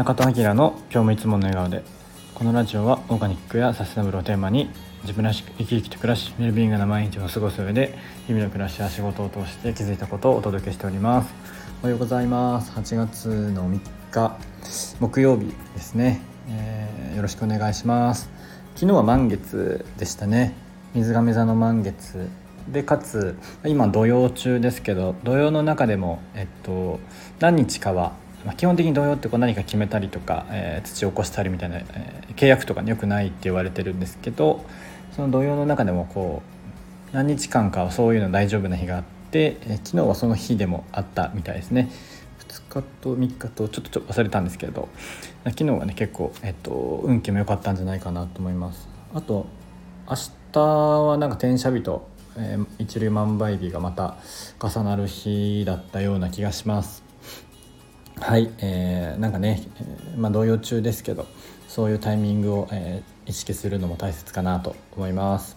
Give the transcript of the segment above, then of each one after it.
中田明の今日もいつもの笑顔で。このラジオはオーガニックやサステナブルをテーマに自分らしく生き生きと暮らしウェルビーイングな毎日を過ごす上で日々の暮らしや仕事を通して気づいたことをお届けしております。おはようございます。8月の3日木曜日ですね、えー、よろしくお願いします。昨日は満月でしたね。水亀座の満月でかつ今土曜中ですけど土曜の中でも、えっと、何日かは、まあ、基本的に土曜ってこう何か決めたりとか、えー、土を起こしたりみたいな、えー、契約とかによくないって言われてるんですけどその土曜の中でもこう何日間かはそういうの大丈夫な日があって、えー、昨日はその日でもあったみたいですね。2日と3日とちょっと忘れたんですけれど昨日はね結構、えっと、運気も良かったんじゃないかなと思いますあと明日はなんか転写日とえー、一粒万倍日がまた重なる日だったような気がしますはい、えー、なんかね、まあ動揺中ですけどそういうタイミングを、えー、意識するのも大切かなと思います。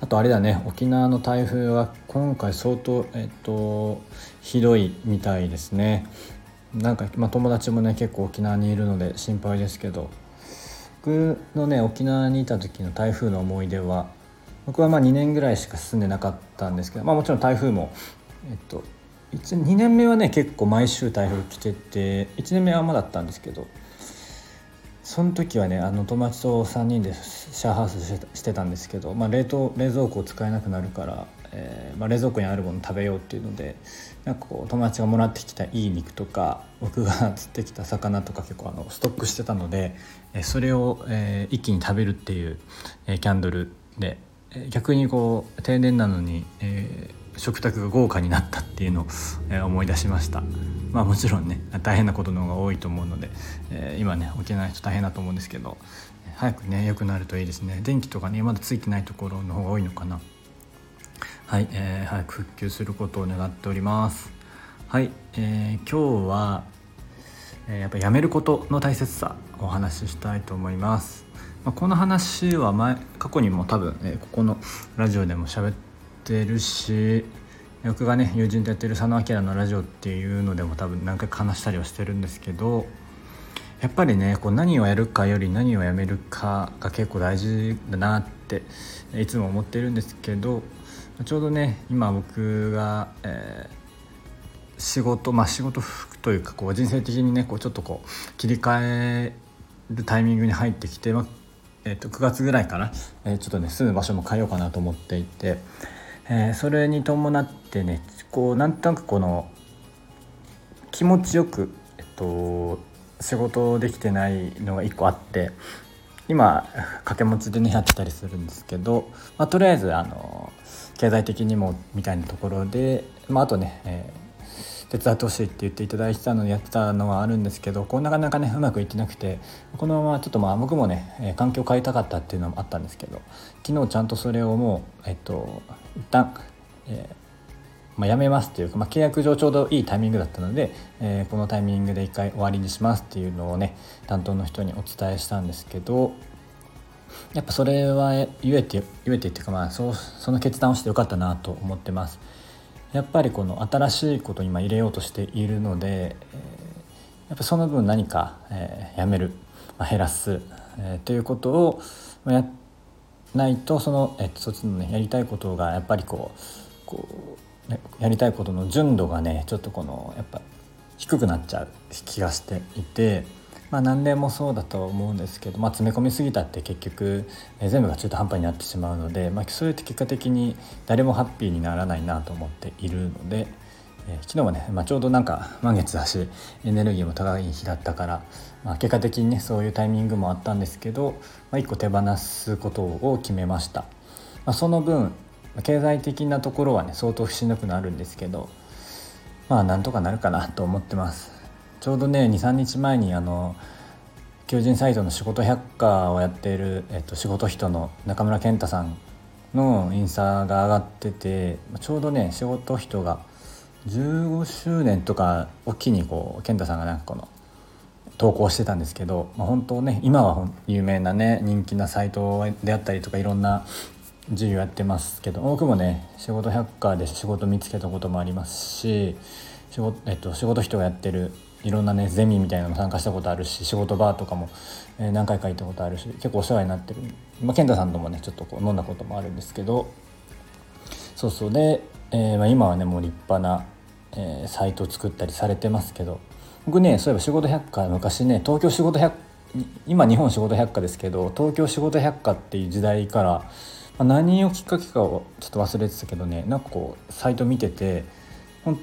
あとあれだね沖縄の台風は今回相当えっ、とひどいみたいですね。なんか、まあ、友達もね結構沖縄にいるので心配ですけど僕のね沖縄にいた時の台風の思い出は僕はまあ2年ぐらいしか住んでなかったんですけど、まあ、もちろん台風も、えっと、2年目はね結構毎週台風来てて1年目はまだったんですけどその時はねあの友達と3人でシェアハウスしてたんですけど、まあ、冷凍冷蔵庫を使えなくなるから、えーまあ、冷蔵庫にあるもの食べようっていうのでなんかこう友達がもらってきたいい肉とか僕が 釣ってきた魚とか結構あのストックしてたのでそれを、えー、一気に食べるっていう、えー、キャンドルで逆にこう定年なのに、え、食卓が豪華になったっていうのを、え、思い出しました。まあもちろんね大変なことの方が多いと思うので、えー、今ね起きない人大変だと思うんですけど早くね良くなるといいですね。電気とかねまだついてないところの方が多いのかな。はい、えー、早く復旧することを願っております。はい、えー、今日は、えー、やっぱやめることの大切さをお話ししたいと思います。まあ、この話は前過去にも多分、えここのラジオでも喋ってるし僕がね友人とやってる佐野明のラジオっていうのでも多分何回か話したりはしてるんですけどやっぱりねこう何をやるかより何をやめるかが結構大事だなっていつも思ってるんですけどちょうどね今僕が、えー、仕事まあ仕事服というかこう人生的にねこうちょっとこう切り替えるタイミングに入ってきて、まあ、えー、と9月ぐらいから、えー、ちょっとね住む場所も変えようかなと思っていて、えー、それに伴ってねこうなんとなくこの気持ちよく、えっと、仕事できてないのが1個あって今掛け持ちでねやってたりするんですけど、まあ、とりあえずあの経済的にもみたいなところで、まあ、あとね、えー手伝ってほしいって言っていただいてたのでやってたのはあるんですけどこうなかなかねうまくいってなくてこのままちょっとまあ僕もね、環境を変えたかったっていうのもあったんですけど昨日ちゃんとそれをもうえっと一旦、えーまあ、やめますっていうか、まあ、契約上ちょうどいいタイミングだったので、えー、このタイミングで一回終わりにしますっていうのをね担当の人にお伝えしたんですけどやっぱそれは言えて言えてっていうかまあそうその決断をしてよかったなと思ってます。やっぱりこの新しいことに今入れようとしているので、えー、やっぱその分何か、えー、やめる、まあ、減らす、えー、ということをやらないとその、えー、そっちのねやりたいことがやっぱりこうこう、ね、やりたいことの純度がねちょっとこのやっぱ低くなっちゃう気がしていて。まあ、何でもそうだと思うんですけど、まあ、詰め込みすぎたって結局、えー、全部が中途半端になってしまうので、まあ、それって結果的に誰もハッピーにならないなと思っているので、えー、昨日はね、まあ、ちょうどなんか満月だしエネルギーも高い日だったから、まあ、結果的にねそういうタイミングもあったんですけど、まあ、1個手放すことを決めました。まあ、その分経済的なところはね相当しんどくなるんですけどまあなんとかなるかなと思ってますちょうどね23日前にあの求人サイトの仕事百科をやっている、えっと、仕事人の中村健太さんのインスタが上がっててちょうどね仕事人が15周年とかを機にこう健太さんがなんかこの投稿してたんですけど、まあ、本当ね今は有名なね人気なサイトであったりとかいろんな授業やってますけど僕もね仕事百科で仕事見つけたこともありますし仕事,、えっと、仕事人がやってるいろんなねゼミみたいなのも参加したことあるし仕事場とかも、え、何回か行ったことあるし結構お世話になってる、まあ、健太さんともねちょっとこう飲んだこともあるんですけどそうそう。で、えー、まあ、今はねもう立派な、えー、サイトを作ったりされてますけど。僕ねそういえば仕事百科昔ね東京仕事百今日本仕事百科ですけど東京仕事百科っていう時代から、まあ、何をきっかけかをちょっと忘れてたけどねなんかこうサイト見てて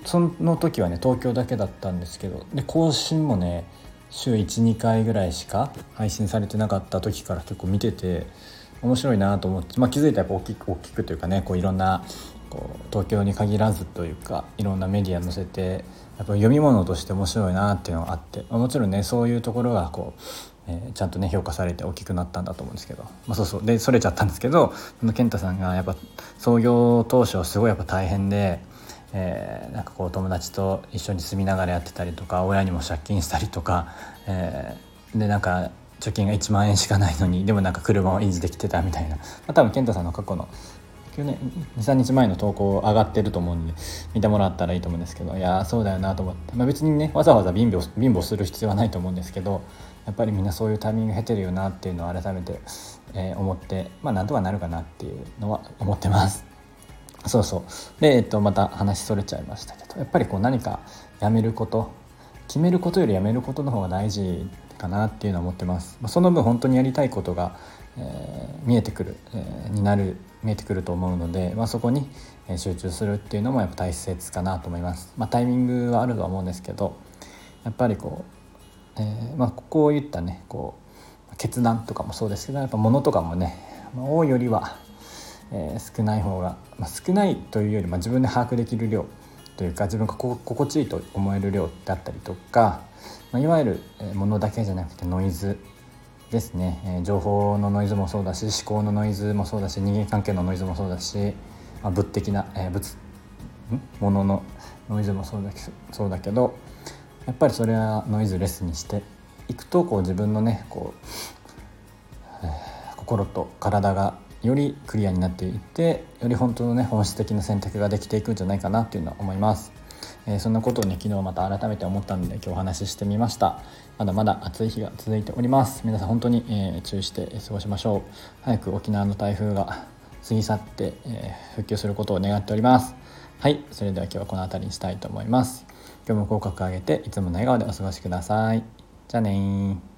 その時はね東京だけだったんですけどで更新もね週12回ぐらいしか配信されてなかった時から結構見てて面白いなと思って、まあ、気づいたらやっぱ大きく大きくというかねこういろんなこう東京に限らずというかいろんなメディア載せてやっぱ読み物として面白いなっていうのがあって、もちろんねそういうところがこう、えー、ちゃんとね評価されて大きくなったんだと思うんですけど、まあ、そうそうでそれちゃったんですけどその健太さんがやっぱ創業当初すごいやっぱ大変で。えー、なんかこう友達と一緒に住みながらやってたりとか親にも借金したりとか、えー、でなんか貯金が1万円しかないのにでもなんか車を維持できてたみたいな、まあ、多分健太さんの過去の去年23日前の投稿上がってると思うんで見てもらったらいいと思うんですけどいやそうだよなと思って、まあ、別にねわざわざ貧乏貧乏する必要はないと思うんですけどやっぱりみんなそういうタイミング経てるよなっていうのを改めて、えー、思ってまあなんとかなるかなっていうのは思ってます。そうそう。で、えっと、また話それちゃいましたけどやっぱりこう何かやめること決めることよりやめることの方が大事かなっていうのは思ってます、その分本当にやりたいことが、えー、見えてくる、えー、になる見えてくると思うので、まあ、そこに集中するっていうのもやっぱ大切かなと思います、まあ、タイミングはあるとは思うんですけどやっぱりこう、えー、まあ、こういったねこう決断とかもそうですけどやっぱ物とかもね、まあ、多いよりはえー、少ない方が、まあ、少ないというより、ま、自分で把握できる量というか自分が心地いいと思える量だったりとか、ま、いわゆるものだけじゃなくてノイズですね、え、情報のノイズもそうだし思考のノイズもそうだし人間関係のノイズもそうだし、まあ、物的な、えー、物もののノイズもそうだそうだけどやっぱりそれはノイズレスにしていくとこう自分のねこう、えー、心と体がよりクリアになっていってより本当のね本質的な選択ができていくんじゃないかなっていうのは思います、えー、そんなことをね昨日また改めて思ったので今日お話ししてみました。まだまだ暑い日が続いております。皆さん本当に、えー、注意して過ごしましょう。早く沖縄の台風が過ぎ去って、えー、復旧することを願っております。はい。それでは今日はこの辺りにしたいと思います。今日も口角上げていつもの笑顔でお過ごしください。じゃあね